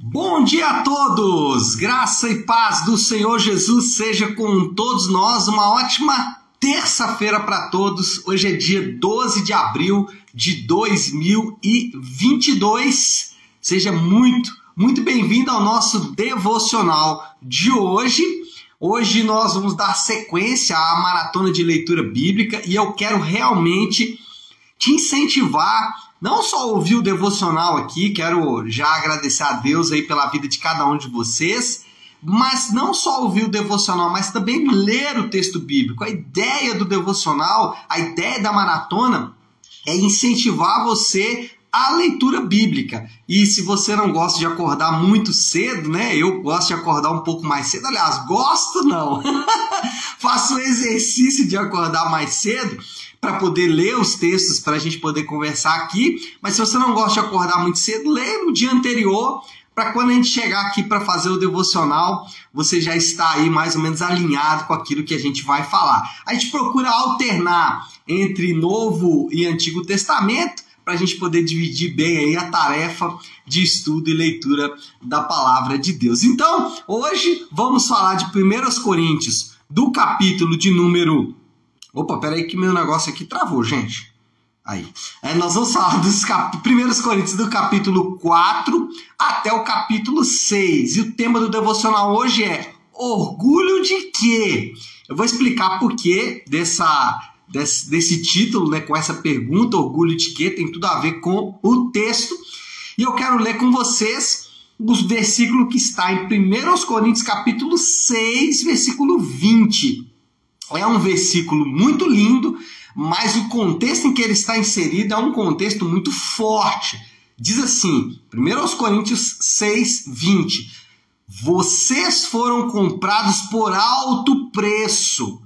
Bom dia a todos! Graça e paz do Senhor Jesus seja com todos nós. Uma ótima terça-feira para todos. Hoje é dia 12 de abril de 2022. Seja muito, muito bem-vindo ao nosso devocional de hoje. Hoje nós vamos dar sequência à maratona de leitura bíblica e eu quero realmente te incentivar não só ouvir o devocional aqui, quero já agradecer a Deus aí pela vida de cada um de vocês, mas não só ouvir o devocional, mas também ler o texto bíblico. A ideia do devocional, a ideia da maratona é incentivar você a leitura bíblica. E se você não gosta de acordar muito cedo, né? Eu gosto de acordar um pouco mais cedo. Aliás, gosto não. Faço o exercício de acordar mais cedo para poder ler os textos, para a gente poder conversar aqui. Mas se você não gosta de acordar muito cedo, leia no dia anterior, para quando a gente chegar aqui para fazer o devocional, você já está aí mais ou menos alinhado com aquilo que a gente vai falar. A gente procura alternar entre Novo e Antigo Testamento para a gente poder dividir bem aí a tarefa de estudo e leitura da palavra de Deus. Então, hoje vamos falar de 1 Coríntios, do capítulo de número Opa, peraí que meu negócio aqui travou, gente. Aí. É, nós vamos falar dos cap... primeiros Coríntios do capítulo 4 até o capítulo 6. E o tema do devocional hoje é orgulho de quê? Eu vou explicar por quê dessa, desse, desse título, né, com essa pergunta, orgulho de quê? Tem tudo a ver com o texto. E eu quero ler com vocês os versículos que está em 1 Coríntios capítulo 6, versículo 20. É um versículo muito lindo, mas o contexto em que ele está inserido é um contexto muito forte. Diz assim, 1 Coríntios 6, 20: Vocês foram comprados por alto preço,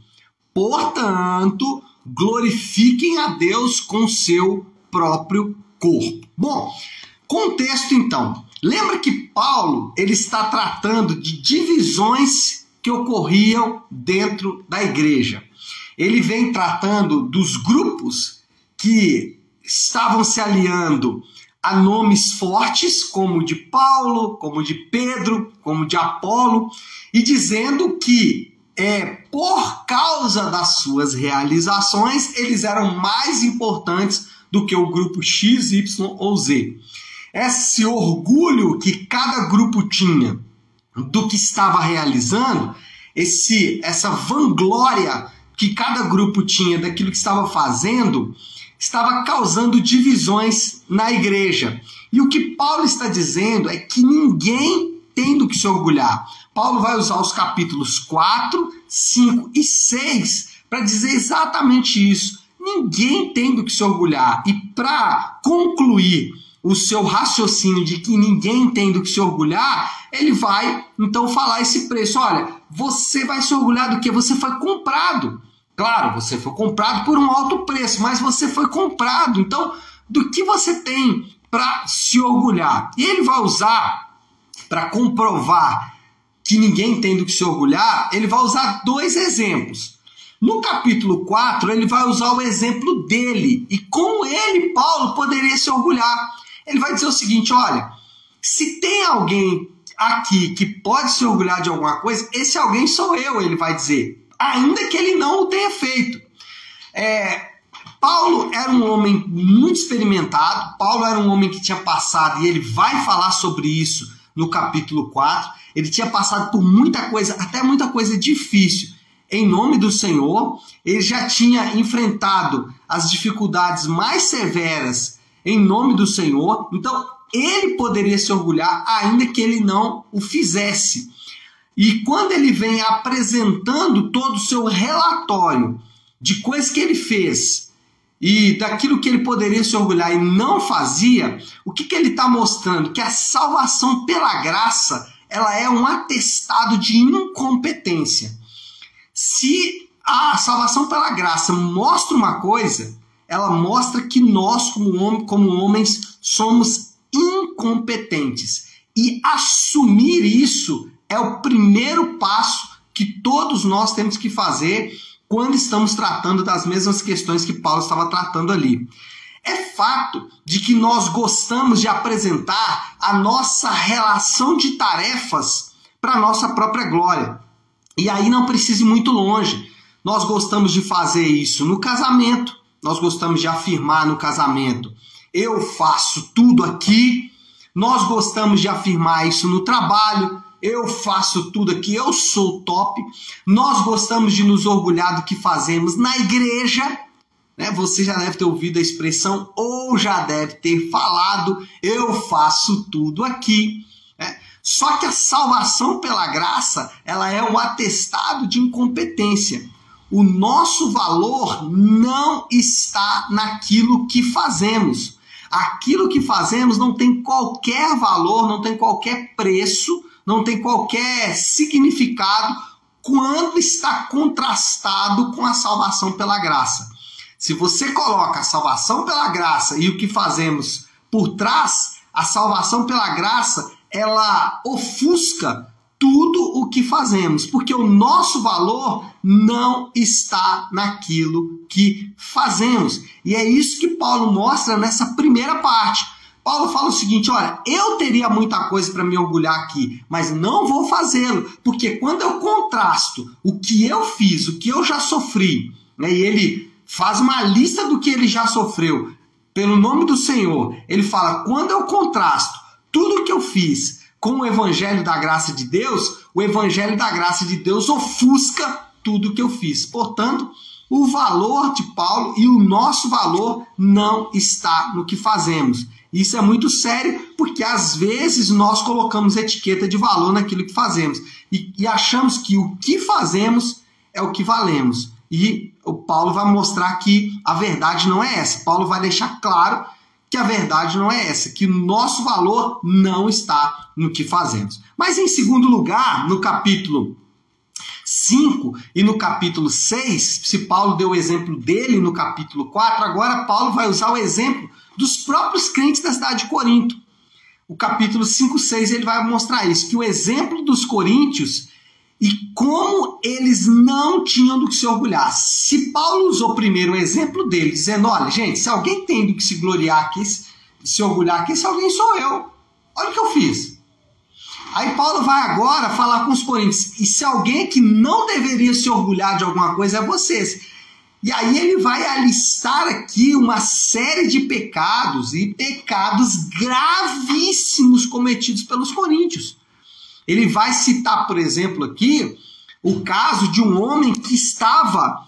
portanto, glorifiquem a Deus com seu próprio corpo. Bom, contexto então. Lembra que Paulo ele está tratando de divisões que ocorriam dentro da igreja. Ele vem tratando dos grupos que estavam se aliando a nomes fortes, como de Paulo, como de Pedro, como de Apolo, e dizendo que é por causa das suas realizações eles eram mais importantes do que o grupo X, Y ou Z. Esse orgulho que cada grupo tinha do que estava realizando, esse essa vanglória que cada grupo tinha daquilo que estava fazendo, estava causando divisões na igreja. E o que Paulo está dizendo é que ninguém tem do que se orgulhar. Paulo vai usar os capítulos 4, 5 e 6 para dizer exatamente isso. Ninguém tem do que se orgulhar. E para concluir o seu raciocínio de que ninguém tem do que se orgulhar, ele vai então falar esse preço. Olha, você vai se orgulhar do que? Você foi comprado. Claro, você foi comprado por um alto preço, mas você foi comprado. Então, do que você tem para se orgulhar? E ele vai usar para comprovar que ninguém tem do que se orgulhar, ele vai usar dois exemplos. No capítulo 4, ele vai usar o exemplo dele e como ele, Paulo, poderia se orgulhar ele vai dizer o seguinte: olha, se tem alguém aqui que pode se orgulhar de alguma coisa, esse alguém sou eu, ele vai dizer, ainda que ele não o tenha feito. É, Paulo era um homem muito experimentado, Paulo era um homem que tinha passado, e ele vai falar sobre isso no capítulo 4. Ele tinha passado por muita coisa, até muita coisa difícil. Em nome do Senhor, ele já tinha enfrentado as dificuldades mais severas em nome do Senhor. Então, ele poderia se orgulhar, ainda que ele não o fizesse. E quando ele vem apresentando todo o seu relatório de coisas que ele fez e daquilo que ele poderia se orgulhar e não fazia, o que, que ele está mostrando? Que a salvação pela graça ela é um atestado de incompetência. Se a salvação pela graça mostra uma coisa, ela mostra que nós, como, como homens, somos incompetentes. E assumir isso é o primeiro passo que todos nós temos que fazer quando estamos tratando das mesmas questões que Paulo estava tratando ali. É fato de que nós gostamos de apresentar a nossa relação de tarefas para a nossa própria glória. E aí não precisa ir muito longe. Nós gostamos de fazer isso no casamento, nós gostamos de afirmar no casamento: eu faço tudo aqui. Nós gostamos de afirmar isso no trabalho, eu faço tudo aqui, eu sou top. Nós gostamos de nos orgulhar do que fazemos na igreja. Né? Você já deve ter ouvido a expressão ou já deve ter falado, eu faço tudo aqui. Né? Só que a salvação pela graça, ela é um atestado de incompetência. O nosso valor não está naquilo que fazemos. Aquilo que fazemos não tem qualquer valor, não tem qualquer preço, não tem qualquer significado quando está contrastado com a salvação pela graça. Se você coloca a salvação pela graça e o que fazemos por trás, a salvação pela graça ela ofusca tudo o que fazemos, porque o nosso valor não está naquilo que fazemos. E é isso que Paulo mostra nessa primeira parte. Paulo fala o seguinte: olha, eu teria muita coisa para me orgulhar aqui, mas não vou fazê-lo, porque quando eu contrasto o que eu fiz, o que eu já sofri, né, e ele faz uma lista do que ele já sofreu pelo nome do Senhor, ele fala: quando eu contrasto tudo que eu fiz com o evangelho da graça de Deus, o evangelho da graça de Deus ofusca tudo que eu fiz. Portanto, o valor de Paulo e o nosso valor não está no que fazemos. Isso é muito sério porque às vezes nós colocamos etiqueta de valor naquilo que fazemos e, e achamos que o que fazemos é o que valemos. E o Paulo vai mostrar que a verdade não é essa. Paulo vai deixar claro que a verdade não é essa, que o nosso valor não está no que fazemos. Mas em segundo lugar, no capítulo 5 e no capítulo 6, se Paulo deu o exemplo dele no capítulo 4, agora Paulo vai usar o exemplo dos próprios crentes da cidade de Corinto. O capítulo 5, 6 ele vai mostrar isso, que o exemplo dos coríntios e como eles não tinham do que se orgulhar. Se Paulo usou primeiro o exemplo dele, dizendo: olha, gente, se alguém tem do que se gloriar aqui, se orgulhar aqui, se alguém sou eu. Olha o que eu fiz. Aí Paulo vai agora falar com os coríntios: e se alguém que não deveria se orgulhar de alguma coisa é vocês. E aí ele vai alistar aqui uma série de pecados e pecados gravíssimos cometidos pelos coríntios. Ele vai citar, por exemplo, aqui o caso de um homem que estava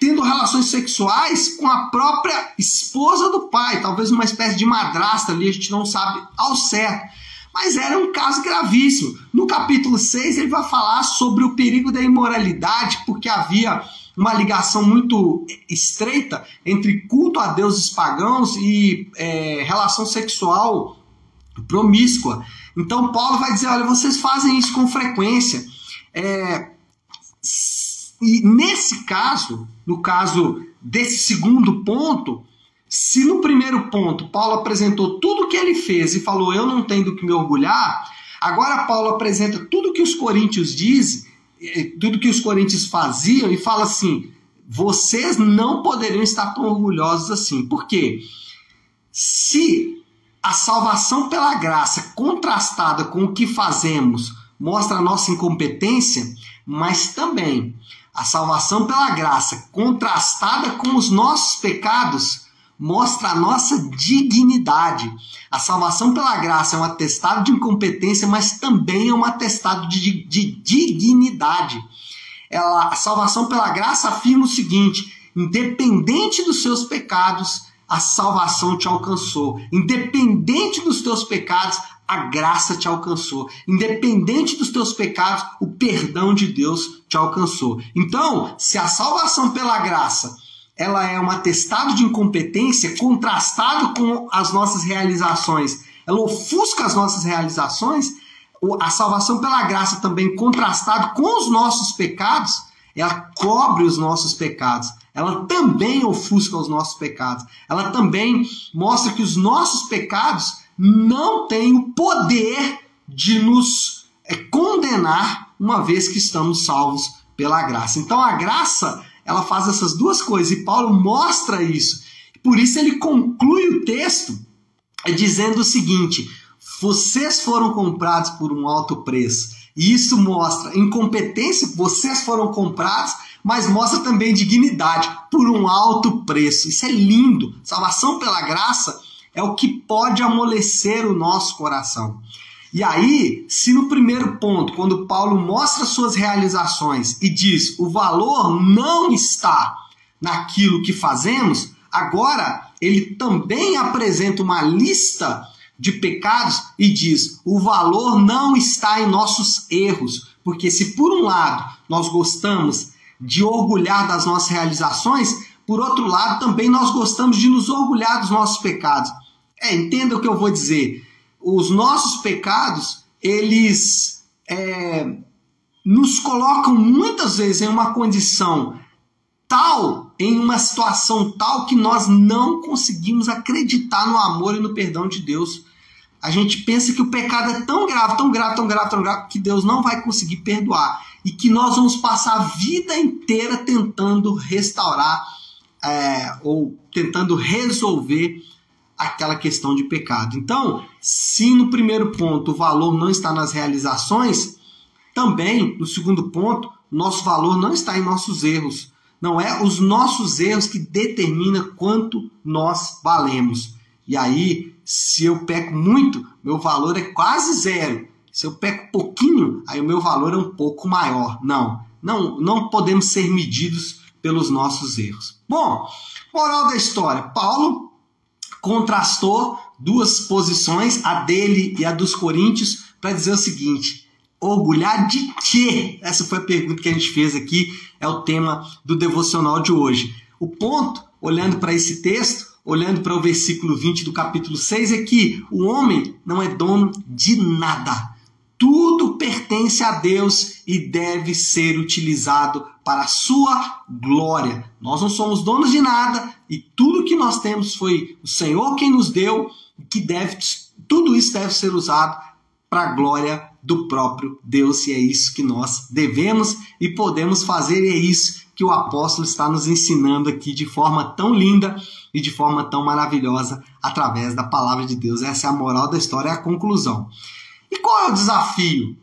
tendo relações sexuais com a própria esposa do pai, talvez uma espécie de madrasta ali, a gente não sabe ao certo. Mas era um caso gravíssimo. No capítulo 6, ele vai falar sobre o perigo da imoralidade, porque havia uma ligação muito estreita entre culto a deuses pagãos e é, relação sexual promíscua. Então Paulo vai dizer, olha, vocês fazem isso com frequência. É, e nesse caso, no caso desse segundo ponto, se no primeiro ponto Paulo apresentou tudo o que ele fez e falou eu não tenho do que me orgulhar, agora Paulo apresenta tudo que os coríntios dizem, eh, tudo que os coríntios faziam e fala assim: vocês não poderiam estar tão orgulhosos assim. Por quê? Se a salvação pela graça, contrastada com o que fazemos, mostra a nossa incompetência, mas também a salvação pela graça, contrastada com os nossos pecados, mostra a nossa dignidade. A salvação pela graça é um atestado de incompetência, mas também é um atestado de, de dignidade. Ela, a salvação pela graça afirma o seguinte: independente dos seus pecados, a salvação te alcançou. Independente dos teus pecados, a graça te alcançou. Independente dos teus pecados, o perdão de Deus te alcançou. Então, se a salvação pela graça ela é um atestado de incompetência contrastado com as nossas realizações, ela ofusca as nossas realizações, a salvação pela graça também contrastado com os nossos pecados, ela cobre os nossos pecados ela também ofusca os nossos pecados. Ela também mostra que os nossos pecados não têm o poder de nos é, condenar uma vez que estamos salvos pela graça. Então a graça, ela faz essas duas coisas e Paulo mostra isso. Por isso ele conclui o texto dizendo o seguinte: vocês foram comprados por um alto preço. E isso mostra incompetência, vocês foram comprados, mas mostra também dignidade por um alto preço. Isso é lindo. Salvação pela graça é o que pode amolecer o nosso coração. E aí, se no primeiro ponto, quando Paulo mostra suas realizações e diz o valor não está naquilo que fazemos, agora ele também apresenta uma lista de pecados e diz: o valor não está em nossos erros, porque se por um lado nós gostamos de orgulhar das nossas realizações, por outro lado também nós gostamos de nos orgulhar dos nossos pecados. É, entenda o que eu vou dizer. Os nossos pecados, eles é, nos colocam muitas vezes em uma condição tal, em uma situação tal que nós não conseguimos acreditar no amor e no perdão de Deus. A gente pensa que o pecado é tão grave, tão grave, tão grave, tão grave, que Deus não vai conseguir perdoar. E que nós vamos passar a vida inteira tentando restaurar é, ou tentando resolver aquela questão de pecado. Então, se no primeiro ponto o valor não está nas realizações, também no segundo ponto, nosso valor não está em nossos erros. Não é os nossos erros que determinam quanto nós valemos. E aí, se eu peco muito, meu valor é quase zero. Se eu peco pouquinho, aí o meu valor é um pouco maior. Não, não, não podemos ser medidos pelos nossos erros. Bom, moral da história: Paulo contrastou duas posições, a dele e a dos coríntios, para dizer o seguinte: orgulhar de quê? Essa foi a pergunta que a gente fez aqui, é o tema do devocional de hoje. O ponto, olhando para esse texto, olhando para o versículo 20 do capítulo 6, é que o homem não é dono de nada. Tudo pertence a Deus e deve ser utilizado para a sua glória. Nós não somos donos de nada e tudo que nós temos foi o Senhor quem nos deu, que deve tudo isso deve ser usado para a glória do próprio Deus, e é isso que nós devemos e podemos fazer, e é isso que o apóstolo está nos ensinando aqui de forma tão linda e de forma tão maravilhosa através da palavra de Deus. Essa é a moral da história, é a conclusão. E qual é o desafio?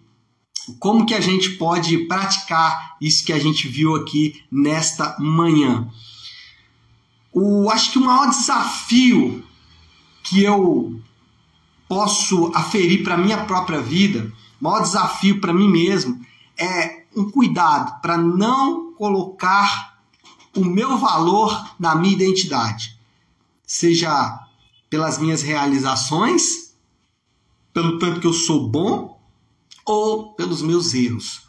Como que a gente pode praticar isso que a gente viu aqui nesta manhã? O, acho que o maior desafio que eu posso aferir para minha própria vida, maior desafio para mim mesmo é um cuidado para não colocar o meu valor na minha identidade, seja pelas minhas realizações, pelo tanto que eu sou bom ou pelos meus erros.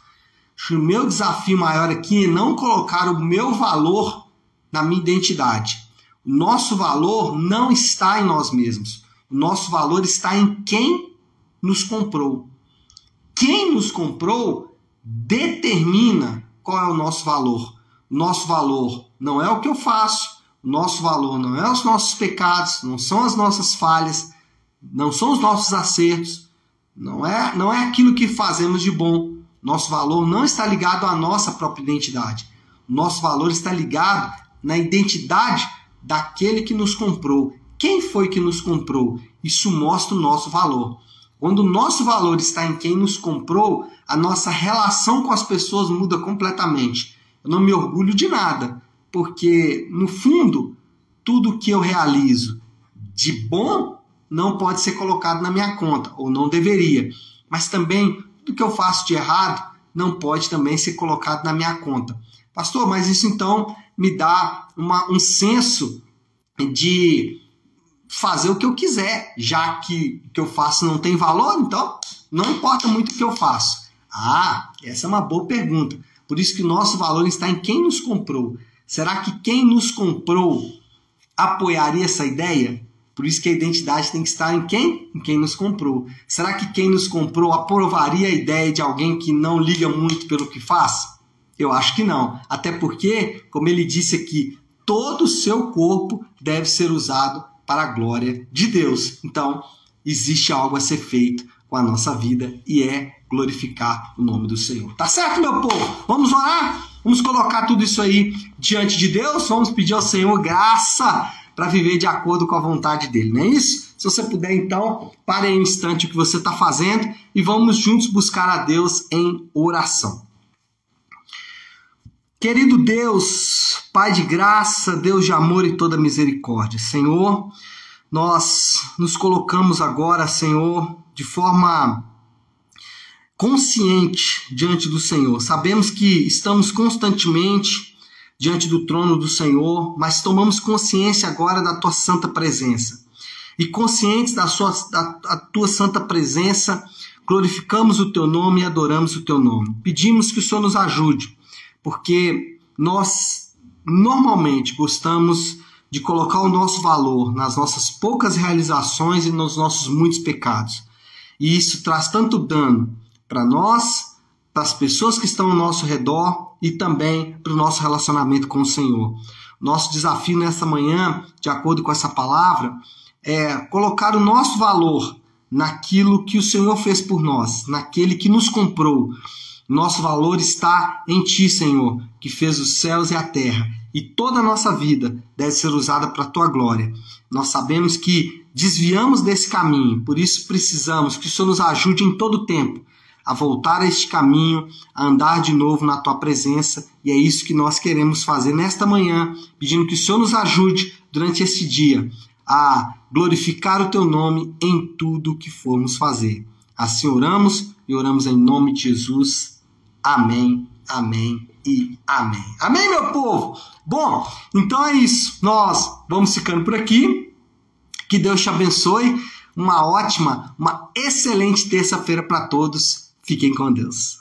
O meu desafio maior aqui é não colocar o meu valor na minha identidade. O nosso valor não está em nós mesmos. O nosso valor está em quem nos comprou. Nos comprou determina qual é o nosso valor. Nosso valor não é o que eu faço, nosso valor não é os nossos pecados, não são as nossas falhas, não são os nossos acertos, não é, não é aquilo que fazemos de bom. Nosso valor não está ligado à nossa própria identidade. Nosso valor está ligado na identidade daquele que nos comprou. Quem foi que nos comprou? Isso mostra o nosso valor. Quando o nosso valor está em quem nos comprou, a nossa relação com as pessoas muda completamente. Eu não me orgulho de nada, porque no fundo, tudo que eu realizo de bom não pode ser colocado na minha conta, ou não deveria. Mas também tudo que eu faço de errado não pode também ser colocado na minha conta. Pastor, mas isso então me dá uma, um senso de fazer o que eu quiser, já que o que eu faço não tem valor, então não importa muito o que eu faço. Ah, essa é uma boa pergunta. Por isso que o nosso valor está em quem nos comprou. Será que quem nos comprou apoiaria essa ideia? Por isso que a identidade tem que estar em quem? Em quem nos comprou. Será que quem nos comprou aprovaria a ideia de alguém que não liga muito pelo que faz? Eu acho que não. Até porque, como ele disse aqui, todo o seu corpo deve ser usado para a glória de Deus. Então, existe algo a ser feito com a nossa vida e é glorificar o nome do Senhor. Tá certo, meu povo? Vamos orar? Vamos colocar tudo isso aí diante de Deus? Vamos pedir ao Senhor graça para viver de acordo com a vontade dele, não é isso? Se você puder, então, pare aí um instante o que você está fazendo e vamos juntos buscar a Deus em oração. Querido Deus, Pai de graça, Deus de amor e toda misericórdia, Senhor, nós nos colocamos agora, Senhor, de forma consciente diante do Senhor. Sabemos que estamos constantemente diante do trono do Senhor, mas tomamos consciência agora da tua santa presença. E conscientes da, sua, da, da tua santa presença, glorificamos o teu nome e adoramos o teu nome. Pedimos que o Senhor nos ajude porque nós normalmente gostamos de colocar o nosso valor nas nossas poucas realizações e nos nossos muitos pecados. E isso traz tanto dano para nós, para as pessoas que estão ao nosso redor e também para o nosso relacionamento com o Senhor. Nosso desafio nessa manhã, de acordo com essa palavra, é colocar o nosso valor naquilo que o Senhor fez por nós, naquele que nos comprou nosso valor está em Ti, Senhor, que fez os céus e a terra, e toda a nossa vida deve ser usada para a Tua glória. Nós sabemos que desviamos desse caminho, por isso precisamos que o Senhor nos ajude em todo o tempo a voltar a este caminho, a andar de novo na Tua presença, e é isso que nós queremos fazer nesta manhã, pedindo que o Senhor nos ajude durante esse dia a glorificar o Teu nome em tudo o que formos fazer. Assim oramos e oramos em nome de Jesus. Amém, amém e amém. Amém, meu povo? Bom, então é isso. Nós vamos ficando por aqui. Que Deus te abençoe. Uma ótima, uma excelente terça-feira para todos. Fiquem com Deus.